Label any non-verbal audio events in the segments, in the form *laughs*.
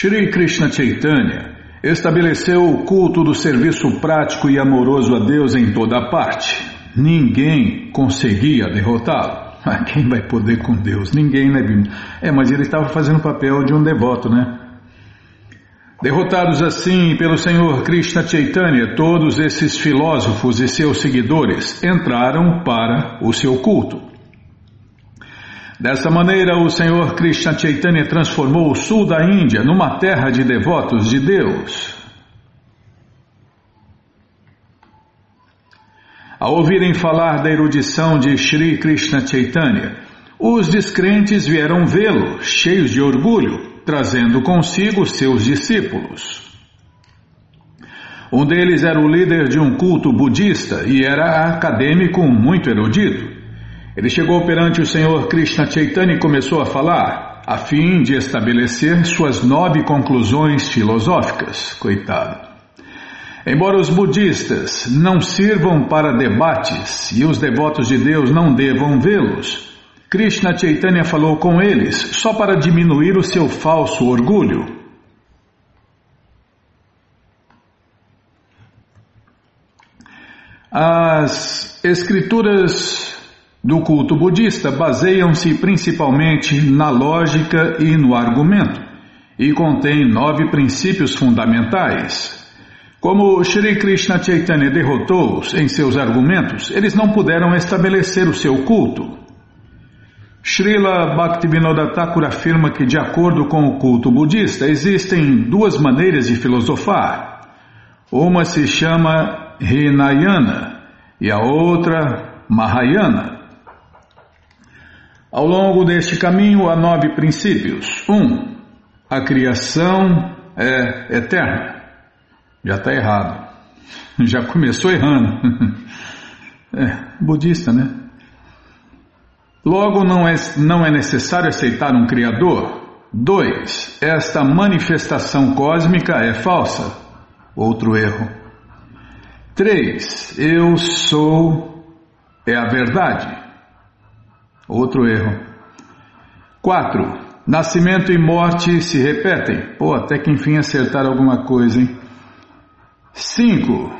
Shri Krishna Chaitanya estabeleceu o culto do serviço prático e amoroso a Deus em toda parte. Ninguém conseguia derrotá-lo. *laughs* Ah, quem vai poder com Deus? Ninguém, né, Bíblia? É, mas ele estava fazendo o papel de um devoto, né? Derrotados assim pelo Senhor Krishna Chaitanya, todos esses filósofos e seus seguidores entraram para o seu culto. Dessa maneira, o Senhor Krishna Chaitanya transformou o sul da Índia numa terra de devotos de Deus. Ao ouvirem falar da erudição de Sri Krishna Chaitanya, os descrentes vieram vê-lo, cheios de orgulho, trazendo consigo seus discípulos. Um deles era o líder de um culto budista e era acadêmico muito erudito. Ele chegou perante o Senhor Krishna Chaitanya e começou a falar, a fim de estabelecer suas nove conclusões filosóficas. Coitado. Embora os budistas não sirvam para debates e os devotos de Deus não devam vê-los, Krishna Chaitanya falou com eles só para diminuir o seu falso orgulho. As escrituras do culto budista baseiam-se principalmente na lógica e no argumento e contêm nove princípios fundamentais. Como Shri Krishna Chaitanya derrotou-os em seus argumentos, eles não puderam estabelecer o seu culto. Srila Bhaktivinoda Thakur afirma que, de acordo com o culto budista, existem duas maneiras de filosofar. Uma se chama Hinayana e a outra Mahayana. Ao longo deste caminho há nove princípios. Um, a criação é eterna. Já está errado. Já começou errando. *laughs* É, budista, né? Logo, não é, não é necessário aceitar um Criador. 2. Esta manifestação cósmica é falsa. Outro erro. 3. Eu sou é a verdade. Outro erro. 4. Nascimento e morte se repetem. Pô, até que enfim acertar alguma coisa, hein? 5.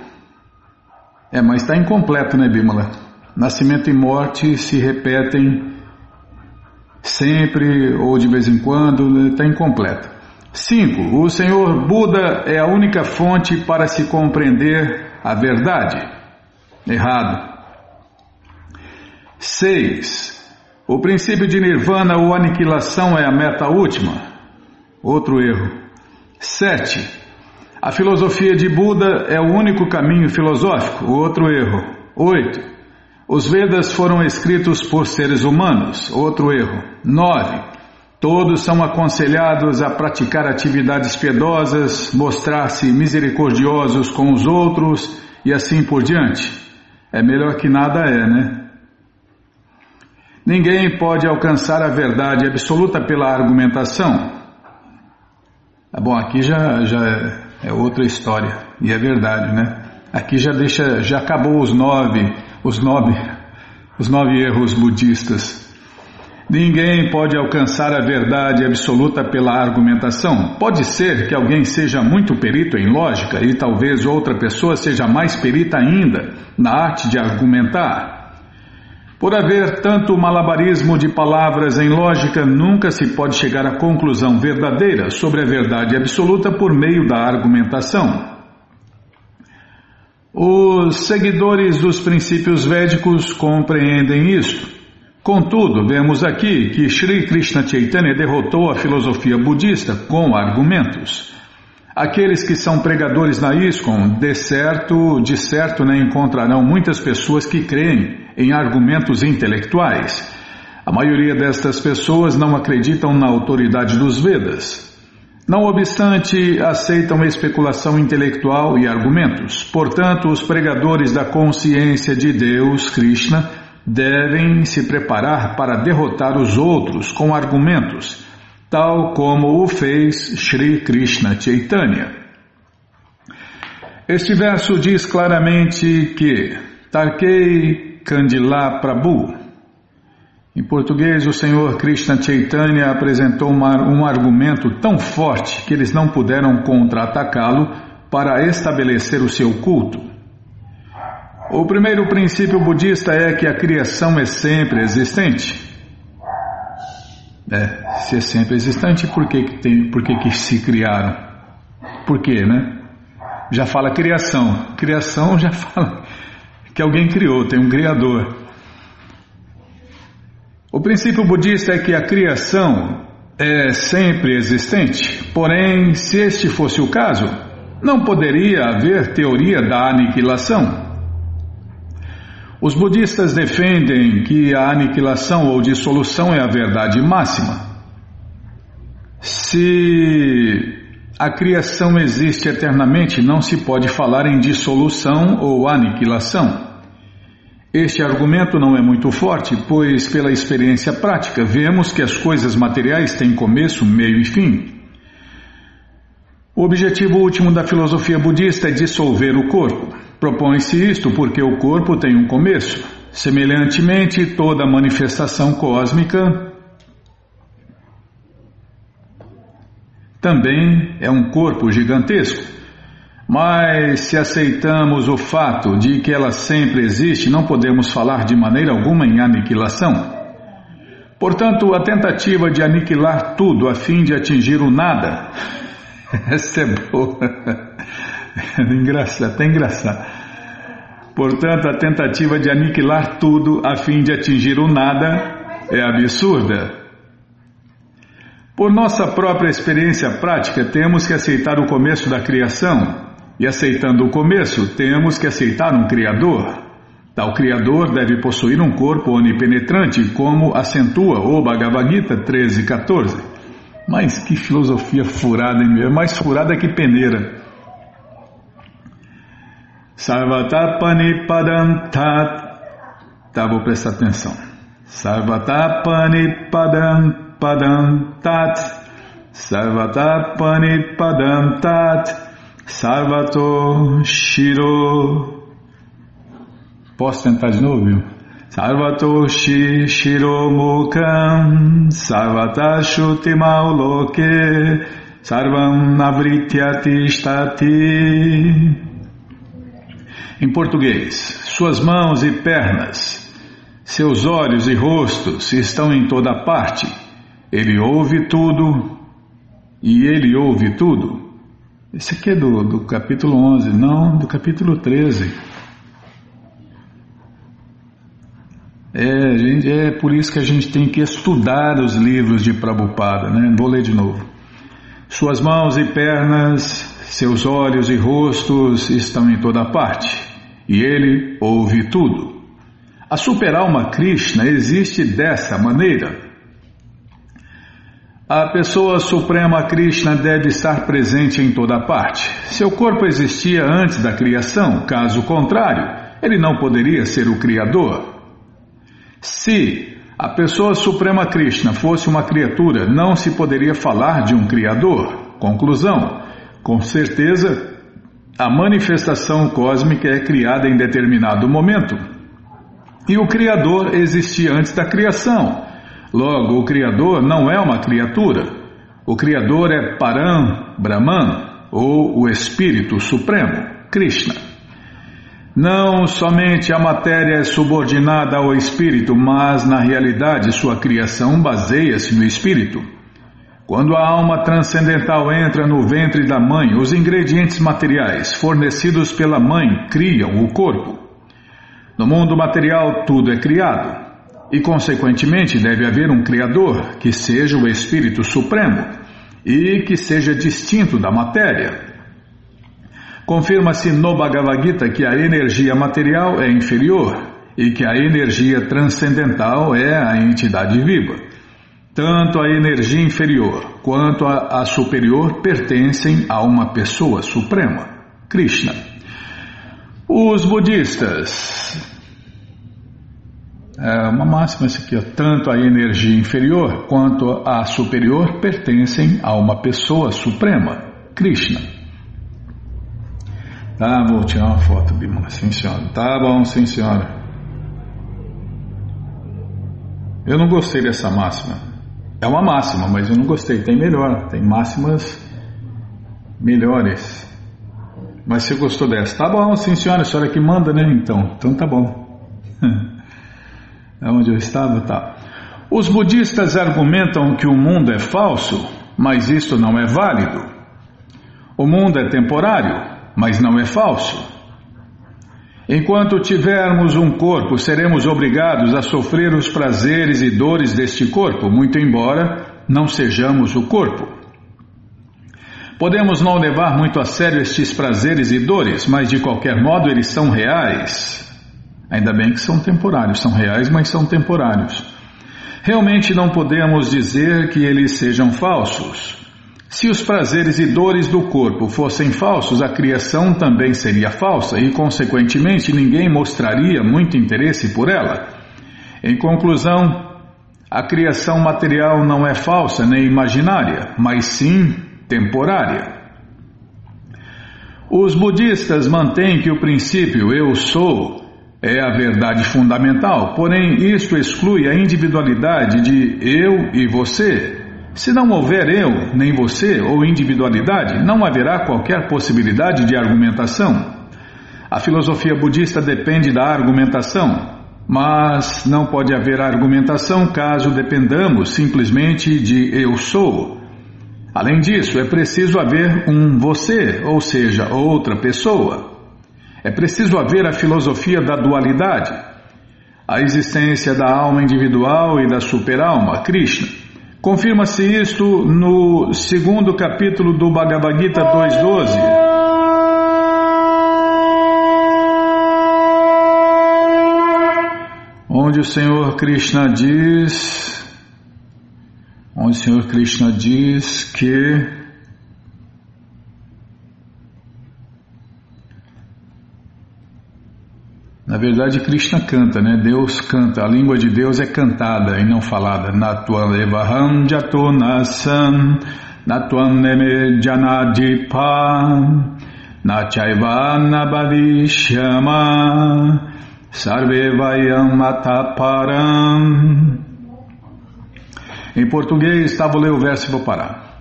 É, mas está incompleto, né, Bímola? Nascimento e morte se repetem sempre ou de vez em quando, está incompleto. 5. O Senhor Buda é a única fonte para se compreender a verdade. Errado. 6. O princípio de nirvana ou aniquilação é a meta última. Outro erro. 7. A filosofia de Buda é o único caminho filosófico. Outro erro. 8. Os Vedas foram escritos por seres humanos. Outro erro. 9. Todos são aconselhados a praticar atividades piedosas, mostrar-se misericordiosos com os outros e assim por diante. É melhor que nada é, né? Ninguém pode alcançar a verdade absoluta pela argumentação. Tá bom, aqui já, já é outra história, e é verdade, né? Aqui já deixa, já acabou os nove os nove, os nove erros budistas. Ninguém pode alcançar a verdade absoluta pela argumentação. Pode ser que alguém seja muito perito em lógica e talvez outra pessoa seja mais perita ainda na arte de argumentar. Por haver tanto malabarismo de palavras em lógica, nunca se pode chegar à conclusão verdadeira sobre a verdade absoluta por meio da argumentação. Os seguidores dos princípios védicos compreendem isto. Contudo, vemos aqui que Sri Krishna Chaitanya derrotou a filosofia budista com argumentos. Aqueles que são pregadores na ISKCON, de certo, de certo né, encontrarão muitas pessoas que creem em argumentos intelectuais. A maioria destas pessoas não acreditam na autoridade dos Vedas. Não obstante, aceitam especulação intelectual e argumentos. Portanto, os pregadores da consciência de Deus, Krishna, devem se preparar para derrotar os outros com argumentos, tal como o fez Sri Krishna Chaitanya. Este verso diz claramente que Tarkei Kandila Prabhu Em português, o Senhor Krishna Chaitanya apresentou uma, um argumento tão forte que eles não puderam contra-atacá-lo para estabelecer o seu culto. O primeiro princípio budista é que a criação é sempre existente. É, se é sempre existente, por que, que, tem, por que, que se criaram? Por quê, né? Já fala criação. Criação já *laughs* fala que alguém criou, tem um criador. O princípio budista é que a criação é sempre existente, porém, se este fosse o caso, não poderia haver teoria da aniquilação. Os budistas defendem que a aniquilação ou dissolução é a verdade máxima. Se a criação existe eternamente, não se pode falar em dissolução ou aniquilação. Este argumento não é muito forte, pois, pela experiência prática, vemos que as coisas materiais têm começo, meio e fim. O objetivo último da filosofia budista é dissolver o corpo. Propõe-se isto porque o corpo tem um começo. Semelhantemente, toda manifestação cósmica também é um corpo gigantesco. Mas se aceitamos o fato de que ela sempre existe, não podemos falar de maneira alguma em aniquilação. Portanto, a tentativa de aniquilar tudo a fim de atingir o nada, *laughs* essa é boa, *laughs* engraçado, até engraçado. Portanto, a tentativa de aniquilar tudo a fim de atingir o nada é absurda. Por nossa própria experiência prática, temos que aceitar o começo da criação, e aceitando o começo, temos que aceitar um Criador. Tal Criador deve possuir um corpo onipenetrante, como acentua o Bhagavad Gita 13.14. Mas que filosofia furada, hein? É mais furada que peneira. Sarvatapani Padantat. Tá, vou prestar atenção. Sarvatapani Padantat sarvatapani padantat sarvato shiro posso tentar de novo viu? sarvato shi shiro mukam sarvata shuti mauloke sarvam navrityati stati em português, suas mãos e pernas, seus olhos e rostos estão em toda parte ele ouve tudo e ele ouve tudo. Esse aqui é do, do capítulo 11, não, do capítulo 13. É, gente, é por isso que a gente tem que estudar os livros de Prabhupada, né? Vou ler de novo. Suas mãos e pernas, seus olhos e rostos estão em toda parte, e ele ouve tudo. A super-alma Krishna existe dessa maneira. A pessoa suprema Krishna deve estar presente em toda parte. Seu corpo existia antes da criação, caso contrário, ele não poderia ser o Criador. Se a pessoa suprema Krishna fosse uma criatura, não se poderia falar de um Criador. Conclusão: com certeza, a manifestação cósmica é criada em determinado momento. E o Criador existia antes da criação. Logo, o Criador não é uma criatura. O Criador é Param Brahman, ou o Espírito Supremo, Krishna. Não somente a matéria é subordinada ao espírito, mas na realidade sua criação baseia-se no espírito. Quando a alma transcendental entra no ventre da mãe, os ingredientes materiais fornecidos pela mãe criam o corpo. No mundo material, tudo é criado. E, consequentemente, deve haver um Criador que seja o Espírito Supremo e que seja distinto da matéria. Confirma-se no Bhagavad Gita que a energia material é inferior e que a energia transcendental é a entidade viva. Tanto a energia inferior quanto a, a superior pertencem a uma pessoa suprema, Krishna. Os budistas é uma máxima essa aqui, ó, tanto a energia inferior quanto a superior pertencem a uma pessoa suprema, Krishna. Tá, vou tirar uma foto, Bima, sim senhora. Tá bom, sim senhora. Eu não gostei dessa máxima. É uma máxima, mas eu não gostei. Tem melhor, tem máximas melhores. Mas você gostou dessa? Tá bom, sim senhora, a senhora que manda, né? Então, então tá bom. *laughs* é onde eu estava, tá. Os budistas argumentam que o mundo é falso, mas isto não é válido. O mundo é temporário, mas não é falso. Enquanto tivermos um corpo, seremos obrigados a sofrer os prazeres e dores deste corpo, muito embora não sejamos o corpo. Podemos não levar muito a sério estes prazeres e dores, mas de qualquer modo eles são reais. Ainda bem que são temporários, são reais, mas são temporários. Realmente não podemos dizer que eles sejam falsos. Se os prazeres e dores do corpo fossem falsos, a criação também seria falsa e, consequentemente, ninguém mostraria muito interesse por ela. Em conclusão, a criação material não é falsa nem imaginária, mas sim temporária. Os budistas mantêm que o princípio eu sou é a verdade fundamental, porém isto exclui a individualidade de eu e você se não houver eu, nem você ou individualidade, não haverá qualquer possibilidade de argumentação. A filosofia budista depende da argumentação, mas não pode haver argumentação caso dependamos simplesmente de eu sou. Além disso, é preciso haver um você, ou seja, outra pessoa. É preciso haver a filosofia da dualidade, a existência da alma individual e da superalma, Krishna Confirma-se isto no segundo capítulo do Bhagavad Gita 2.12. Onde o Senhor Krishna diz, onde o Senhor Krishna diz que Na verdade, Krishna canta, né? Deus canta. A língua de Deus é cantada e não falada. Natvam evaham jato nasam natvam neme janadipa nachaiva nabhavishyama Em português, tá, vou ler o verso e vou parar.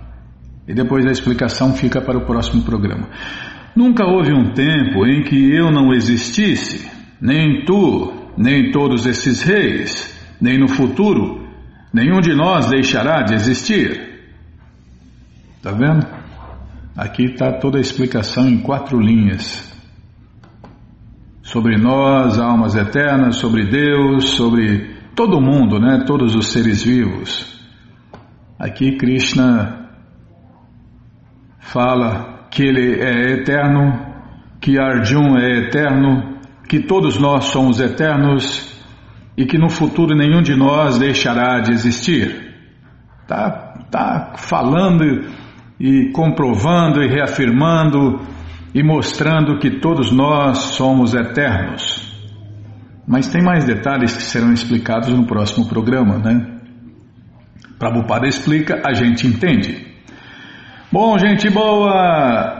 E depois a explicação fica para o próximo programa. Nunca houve um tempo em que eu não existisse nem tu, nem todos esses reis, nem no futuro, nenhum de nós deixará de existir. Está vendo? Aqui está toda a explicação em quatro linhas. Sobre nós, almas eternas, sobre Deus, sobre todo mundo, né? Todos os seres vivos. Aqui Krishna fala que ele é eterno, que Arjun é eterno, que todos nós somos eternos e que no futuro nenhum de nós deixará de existir. Tá, tá falando e comprovando e reafirmando e mostrando que todos nós somos eternos. Mas tem mais detalhes que serão explicados no próximo programa, né? Prabhupada explica, a gente entende. Bom, gente boa,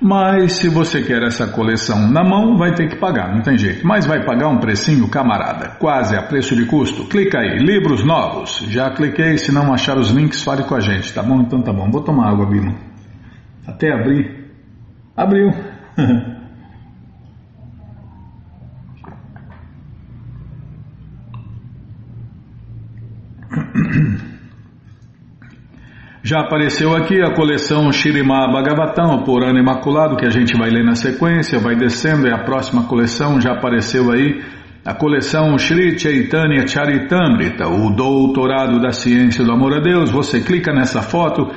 Mas se você quer essa coleção na mão, vai ter que pagar, não tem jeito. Mas vai pagar um precinho, camarada, quase a preço de custo. Clica aí, livros novos. Já cliquei, se não achar os links, fale com a gente, tá bom? Então tá bom. Vou tomar água, Bino. Até abrir. Abriu. *laughs* Já apareceu aqui a coleção Shirima Bhagavatam, o Purana Imaculado, que a gente vai ler na sequência, vai descendo, é a próxima coleção, já apareceu aí a coleção Shri Chaitanya Charitamrita, o Doutorado da Ciência do Amor a Deus. Você clica nessa foto,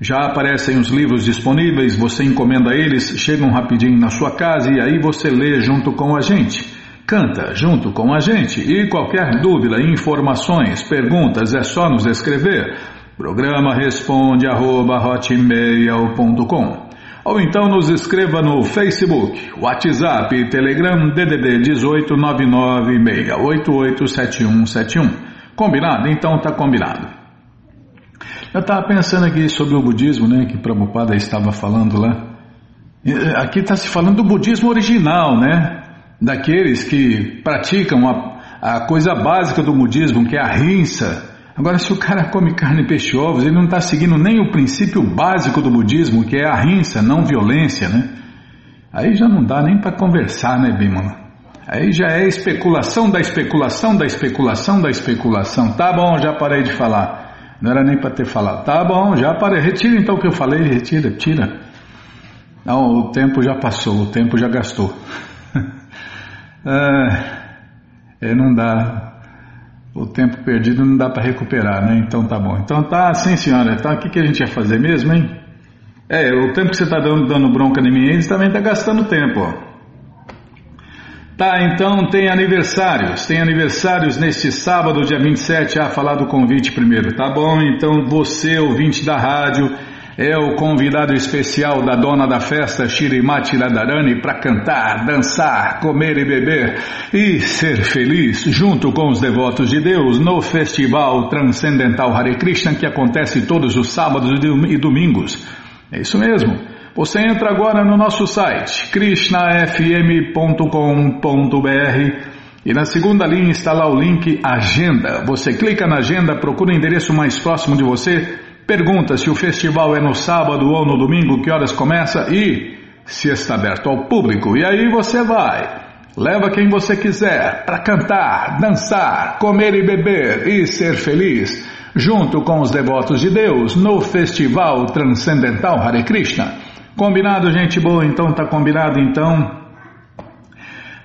já aparecem os livros disponíveis, você encomenda eles, chegam rapidinho na sua casa e aí você lê junto com a gente. Canta junto com a gente e qualquer dúvida, informações, perguntas é só nos escrever Programa responde arroba hotmail.com ou então nos escreva no Facebook, WhatsApp, Telegram, DDD 18 996887171. Combinado? Então tá combinado. Eu estava pensando aqui sobre o budismo, né, que Prabhupada estava falando lá. Aqui está se falando do budismo original, né? Daqueles que praticam a, a coisa básica do budismo, que é a rinça. Agora, se o cara come carne, peixe, ovos, ele não está seguindo nem o princípio básico do budismo, que é a rinça, não violência, né? Aí já não dá nem para conversar, né, Bimala? Aí já é especulação da especulação da especulação da especulação. Tá bom, já parei de falar. Não era nem para ter falado. Tá bom, já parei. Retira então o que eu falei, retira, tira. Não, o tempo já passou, o tempo já gastou. *laughs* é, é, não dá o tempo perdido não dá para recuperar, né? Então tá bom. Então tá, sim senhora. Então o que, que a gente ia fazer mesmo, hein? É, o tempo que você está dando, dando bronca em mim, eles também está gastando tempo, ó. Tá, então tem aniversários. Tem aniversários neste sábado, dia 27. Ah, falar do convite primeiro. Tá bom, então você, ouvinte da rádio é o convidado especial da dona da festa, Shirimati Radharani, para cantar, dançar, comer e beber e ser feliz junto com os devotos de Deus no Festival Transcendental Hare Krishna que acontece todos os sábados e domingos. É isso mesmo. Você entra agora no nosso site krishnafm.com.br e na segunda linha está lá o link Agenda. Você clica na agenda, procura o endereço mais próximo de você Pergunta se o festival é no sábado ou no domingo, que horas começa e se está aberto ao público. E aí você vai. Leva quem você quiser para cantar, dançar, comer e beber e ser feliz, junto com os devotos de Deus no Festival Transcendental Hare Krishna. Combinado, gente boa? Então tá combinado então.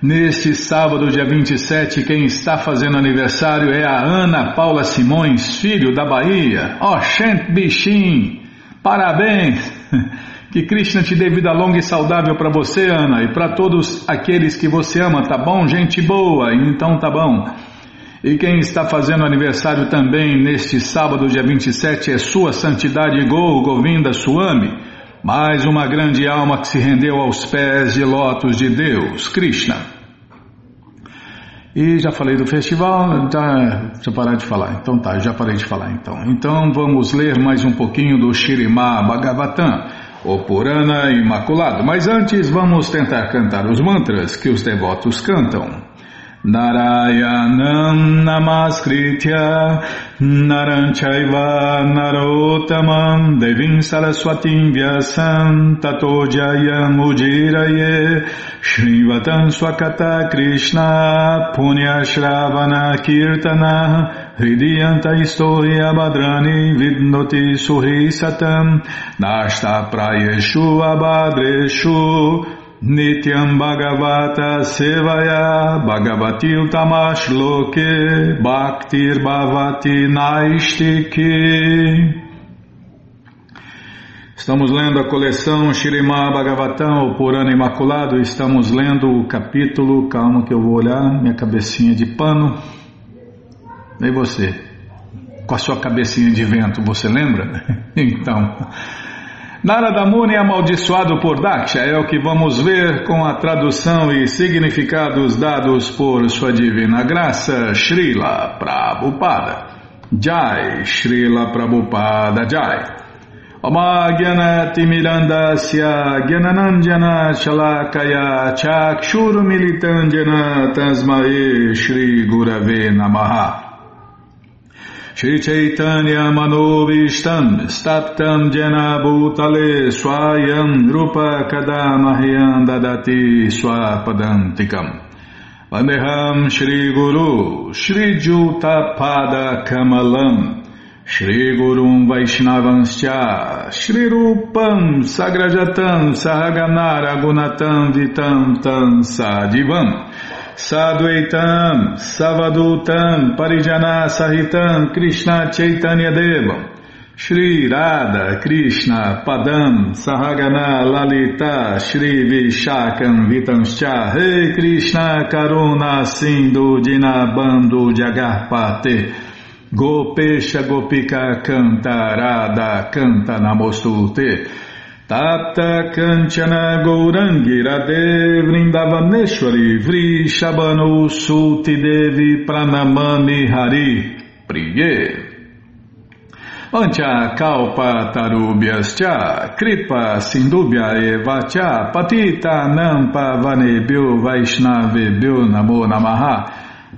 Neste sábado, dia 27, quem está fazendo aniversário é a Ana Paula Simões, filho da Bahia. Oxente Bichim, parabéns! *laughs* Que Krishna te dê vida longa e saudável para você, Ana, e para todos aqueles que você ama, tá bom? Gente boa, então tá bom. E quem está fazendo aniversário também neste sábado, dia 27, é Sua Santidade Gol Govinda Suami, mais uma grande alma que se rendeu aos pés de lotos de Deus, Krishna. E já falei do festival, já, já parar de falar. Então tá, já parei de falar então. Então vamos ler mais um pouquinho do Shirimá Bhagavatam, o Purana Imaculado. Mas antes vamos tentar cantar os mantras que os devotos cantam. Narayanam Namaskritya Naranchaiva Narotamam Devim Saraswatim Vyasam Tato Jayam Ujiraye Shrivatam Swakata Krishna Punya Shravana Kirtana Hridiyanta Istoria Badrani Vidnoti Suhi Satam Nashta Prayeshu Abadreshu Nityam Bhagavata Sevaya Bhagavati Utamash Loke Bhaktir Bhavati Naistiki Estamos lendo a coleção Shirimá Bhagavatam, o Purana Imaculado. Estamos lendo o capítulo. Calma que eu vou olhar, minha cabecinha de pano. E você? Com a sua cabecinha de vento, você lembra? *laughs* Então. Narada Muni é amaldiçoado por Daksha é o que vamos ver com a tradução e significados dados por sua divina graça, Srila Prabhupada. Jai, Srila Prabhupada Jai. Omagyanati Mirandasya Gyananandjana Shalakaya Chakshuru Militandjana Tasmae Shri Gurave Namaha Shri Chaitanya Manovishtam Staptam Jena Bhutale Swayam Rupa Kadamahyam Dadati Swapadantikam. Vandeham Shri Guru Shri Juta Pada Kamalam. Shri Gurum Vaishnavanscha Shri Rupam Sagrajatam Sahaganara Gunatam Vitam Tam Sadivam Sadhuaitam, Savadutam, Parijana Sahitam, Krishna Chaitanya Deva, Shri Radha, Krishna, Padam, Sahagana, Lalita, Shri Vishakam, Vitanscha, Rei Krishna, Karuna, Sindhu, Dinabando, Jagarpate, Gopesha Gopika Kantarada Kanta Namostute Tata Kanchana Gourangi Radhe Vrindavaneshwari Vri Shabano Suti Devi Pranamani Hari Priye Ancha kalpa tarubhyas cha, kripa sindubhya eva cha, patita nampa vanebhyo vaishnavebhyo namo namaha.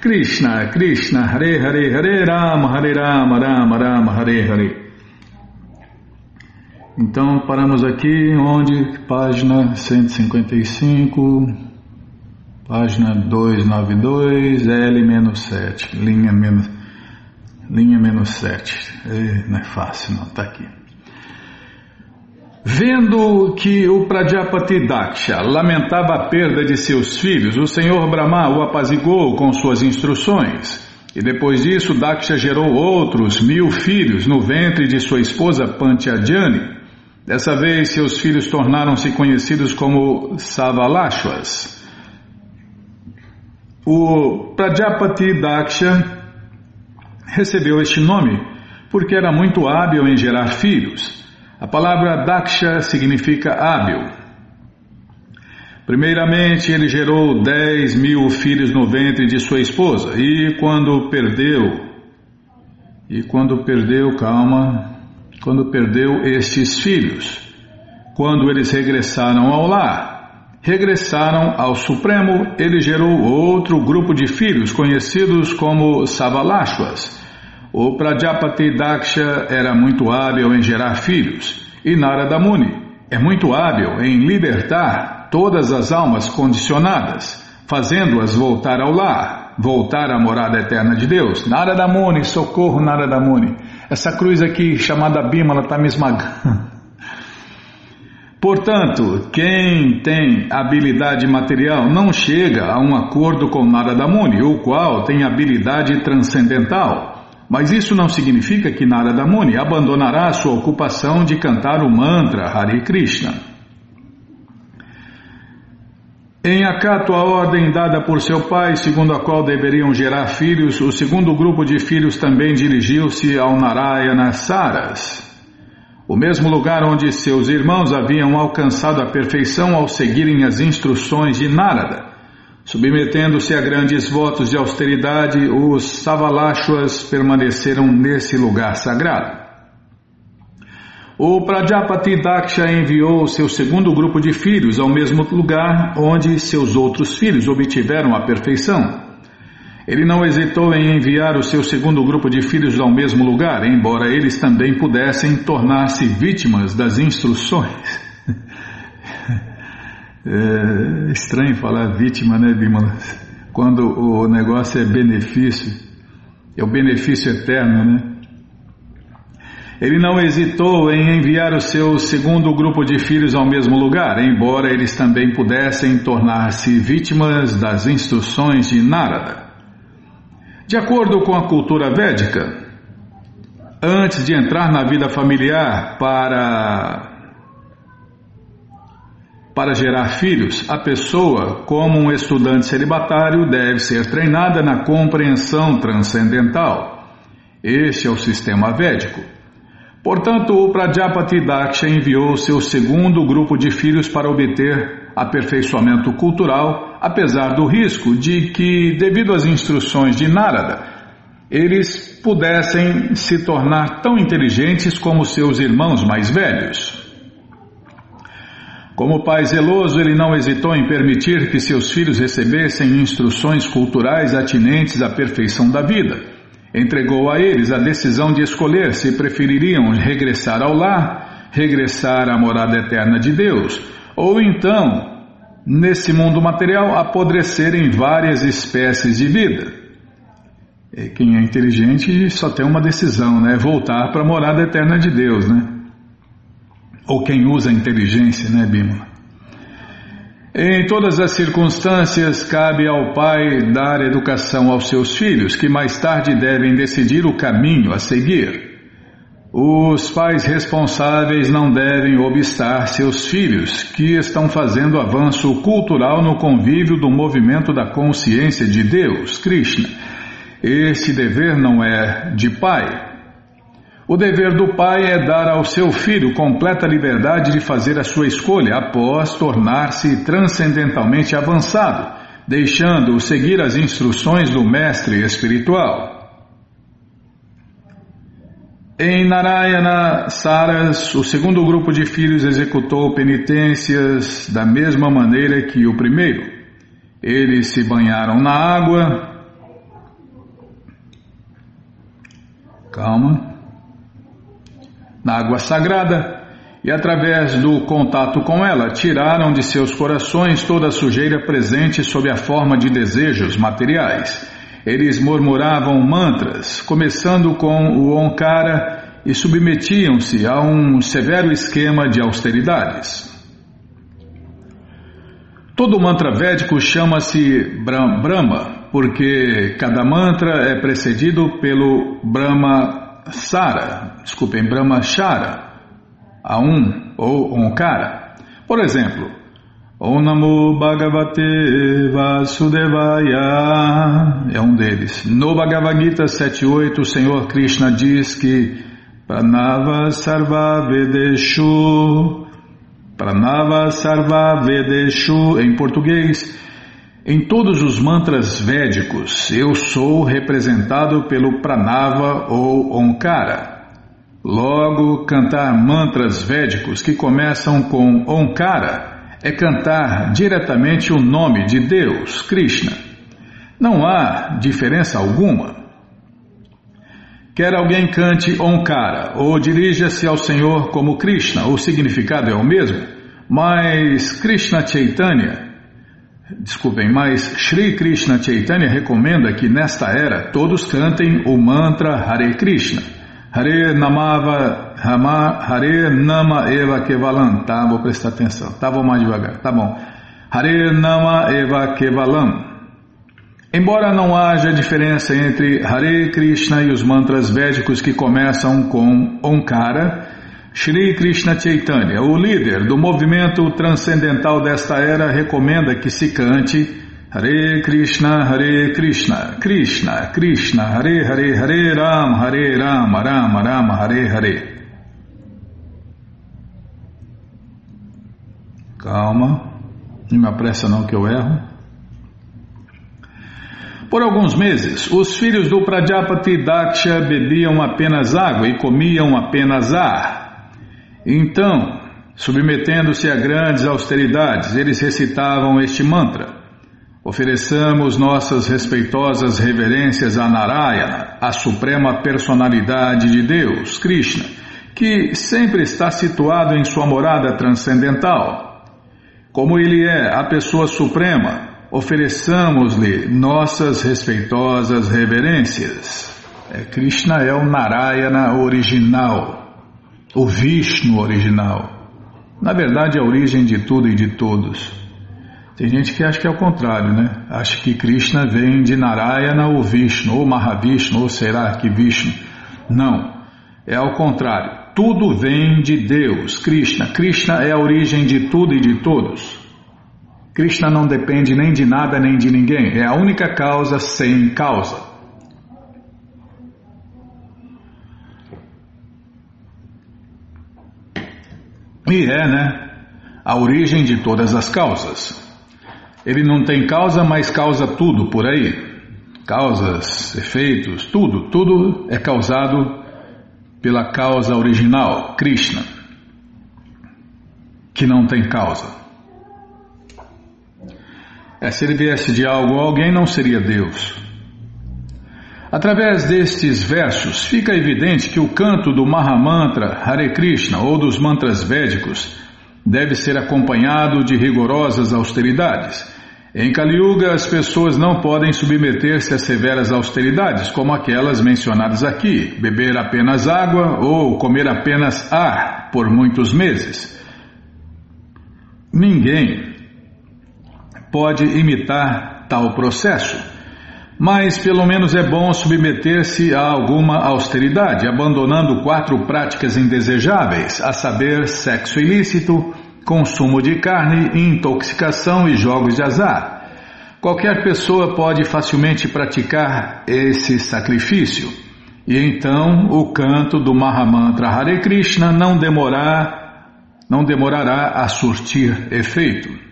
Krishna, Hare Hare, Hare Rama, Hare Rama, Rama Rama, Hare Hare. Então paramos aqui onde? Página 155, página 292, L-7, linha menos, linha menos 7. É, não é fácil não, tá aqui. Vendo que o Prajapati Daksha lamentava a perda de seus filhos, o Senhor Brahma o apazigou com suas instruções. E depois disso, Daksha gerou outros mil filhos no ventre de sua esposa Pantyajani. Dessa vez, seus filhos tornaram-se conhecidos como Savalashvas. O Prajapati Daksha recebeu este nome porque era muito hábil em gerar filhos. A palavra Daksha significa hábil. Primeiramente, ele gerou dez mil filhos no ventre de sua esposa, e quando perdeu, e quando perdeu, calma, quando perdeu estes filhos, quando eles regressaram ao lar, regressaram ao Supremo, ele gerou outro grupo de filhos, conhecidos como Savalashvas, o Prajapati Daksha era muito hábil em gerar filhos e Narada Muni é muito hábil em libertar todas as almas condicionadas, fazendo-as voltar ao lar, voltar à morada eterna de Deus. Narada Muni, socorro Narada Muni. Essa cruz aqui chamada Bimala está me esmagando. *laughs* Portanto, quem tem habilidade material não chega a um acordo com Narada Muni, o qual tem habilidade transcendental. Mas isso não significa que Narada Muni abandonará sua ocupação de cantar o mantra Hare Krishna. Em acato à ordem dada por seu pai, segundo a qual deveriam gerar filhos, o segundo grupo de filhos também dirigiu-se ao Narayana Saras, o mesmo lugar onde seus irmãos haviam alcançado a perfeição ao seguirem as instruções de Narada. Submetendo-se a grandes votos de austeridade, os Savalashwas permaneceram nesse lugar sagrado. O Prajapati Daksha enviou seu segundo grupo de filhos ao mesmo lugar onde seus outros filhos obtiveram a perfeição. Ele não hesitou em enviar o seu segundo grupo de filhos ao mesmo lugar, embora eles também pudessem tornar-se vítimas das instruções. É estranho falar vítima, né, Bimala? Quando o negócio é benefício, é o benefício eterno, né? Ele não hesitou em enviar o seu segundo grupo de filhos ao mesmo lugar, embora eles também pudessem tornar-se vítimas das instruções de Narada. De acordo com a cultura védica, antes de entrar na vida familiar para para gerar filhos, a pessoa, como um estudante celibatário, deve ser treinada na compreensão transcendental. Este é o sistema védico. Portanto, o Prajapati Daksha enviou seu segundo grupo de filhos para obter aperfeiçoamento cultural, apesar do risco de que, devido às instruções de Narada, eles pudessem se tornar tão inteligentes como seus irmãos mais velhos. Como pai zeloso, ele não hesitou em permitir que seus filhos recebessem instruções culturais atinentes à perfeição da vida. Entregou a eles a decisão de escolher se prefeririam regressar ao lar, regressar à morada eterna de Deus, ou então, nesse mundo material, apodrecer em várias espécies de vida. quem é inteligente só tem uma decisão, né? Voltar para a morada eterna de Deus, né? Ou quem usa a inteligência, né, Bima? Em todas as circunstâncias, cabe ao pai dar educação aos seus filhos, que mais tarde devem decidir o caminho a seguir. Os pais responsáveis não devem obstar seus filhos, que estão fazendo avanço cultural no convívio do movimento da consciência de Deus, Krishna este dever não é de pai. O dever do pai é dar ao seu filho completa liberdade de fazer a sua escolha após tornar-se transcendentalmente avançado, deixando-o seguir as instruções do mestre espiritual. Em Narayana Saras, o segundo grupo de filhos executou penitências da mesma maneira que o primeiro. Eles se banharam na água, calma, na água sagrada e através do contato com ela tiraram de seus corações toda a sujeira presente sob a forma de desejos materiais. Eles murmuravam mantras, começando com o Onkara e submetiam-se a um severo esquema de austeridades. Todo mantra védico chama-se Brahma, porque cada mantra é precedido pelo Brahma Sara, desculpem, Brahma Shara, a um ou Onkara. Por exemplo, Om Namo Bhagavate Vasudevaya é um deles. No Bhagavad Gita 7.8, o Senhor Krishna diz que Pranava Sarva Vedeshu Pranava Sarva Vedeshu em português em todos os mantras védicos, eu sou representado pelo Pranava ou Onkara. Logo, cantar mantras védicos que começam com Onkara é cantar diretamente o nome de Deus, Krishna. Não há diferença alguma. Quer alguém cante Onkara ou dirija-se ao Senhor como Krishna, o significado é o mesmo, mas Krishna Chaitanya Desculpem, mas Sri Krishna Chaitanya recomenda que nesta era todos cantem o mantra Hare Krishna. Hare Namava Rama, Hare Nama Eva Kevalam. Tá, vou prestar atenção. Tá, vou mais devagar. Tá bom. Hare Nama Eva Kevalam. Embora não haja diferença entre Hare Krishna e os mantras védicos que começam com Onkara, Shri Krishna Chaitanya, o líder do movimento transcendental desta era, recomenda que se cante Hare Krishna, Hare Krishna, Krishna, Krishna, Hare Hare, Hare Ram, Hare Ram, Ram Ram, Hare Hare. Calma, não me apressa não que eu erro. Por alguns meses, os filhos do Prajapati Daksha bebiam apenas água e comiam apenas ar. Então, submetendo-se a grandes austeridades, eles recitavam este mantra. Ofereçamos nossas respeitosas reverências a Narayana, a suprema personalidade de Deus, Krishna, que sempre está situado em sua morada transcendental. Como ele é a pessoa suprema, ofereçamos-lhe nossas respeitosas reverências. É, Krishna é o Narayana original o Vishnu original. Na verdade, é a origem de tudo e de todos. Tem gente que acha que é o contrário, né? Acha que Krishna vem de Narayana ou Vishnu, ou Mahavishnu, ou será que Vishnu? Não, é ao contrário. Tudo vem de Deus, Krishna. Krishna é a origem de tudo e de todos. Krishna não depende nem de nada nem de ninguém. É a única causa sem causa. E é, né? A origem de todas as causas. Ele não tem causa, mas causa tudo por aí. Causas, efeitos, tudo, tudo é causado pela causa original, Krishna, que não tem causa. É, se ele viesse de algo ou alguém, não seria Deus. Através destes versos, fica evidente que o canto do Mahamantra Hare Krishna ou dos mantras védicos deve ser acompanhado de rigorosas austeridades. Em Kali Yuga, as pessoas não podem submeter-se a severas austeridades, como aquelas mencionadas aqui, beber apenas água ou comer apenas ar por muitos meses. Ninguém pode imitar tal processo, mas pelo menos é bom submeter-se a alguma austeridade, abandonando quatro práticas indesejáveis, a saber, sexo ilícito, consumo de carne, intoxicação e jogos de azar. Qualquer pessoa pode facilmente praticar esse sacrifício. E então o canto do Mahamantra Hare Krishna não demorar, não demorará a surtir efeito.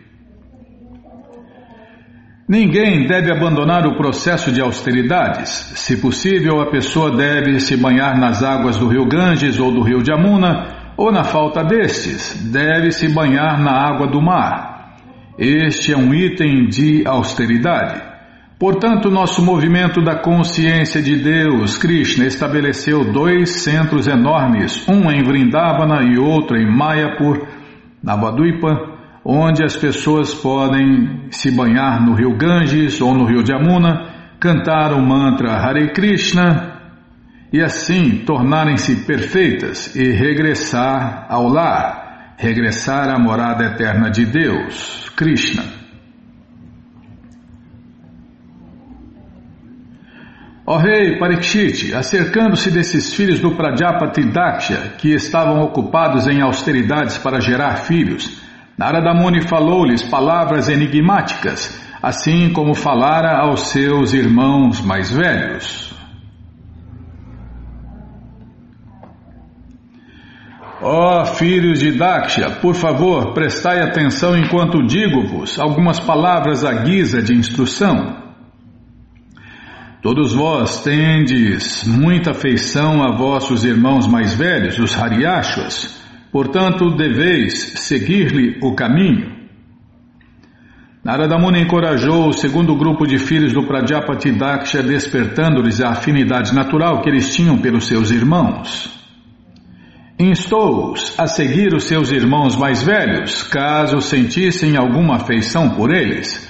Ninguém deve abandonar o processo de austeridades. Se possível, a pessoa deve se banhar nas águas do rio Ganges ou do rio Jamuna ou na falta destes, deve-se banhar na água do mar. Este é um item de austeridade. Portanto, nosso movimento da consciência de Deus, Krishna, estabeleceu dois centros enormes, um em Vrindavana e outro em Mayapur, Navaduipa, onde as pessoas podem se banhar no rio Ganges ou no rio Jamuna, cantar o mantra Hare Krishna e assim tornarem-se perfeitas e regressar ao lar, regressar à morada eterna de Deus, Krishna. Ó rei Parikshit, acercando-se desses filhos do Prajapati Daksha, que estavam ocupados em austeridades para gerar filhos, Narada Muni falou-lhes palavras enigmáticas, assim como falara aos seus irmãos mais velhos. Ó oh, filhos de Daksha, por favor, prestai atenção enquanto digo-vos algumas palavras à guisa de instrução. Todos vós tendes muita afeição a vossos irmãos mais velhos, os Hariashwas, portanto deveis seguir-lhe o caminho. Narada Muni encorajou o segundo grupo de filhos do Prajapati Daksha, despertando-lhes a afinidade natural que eles tinham pelos seus irmãos. Instou-os a seguir os seus irmãos mais velhos, caso sentissem alguma afeição por eles.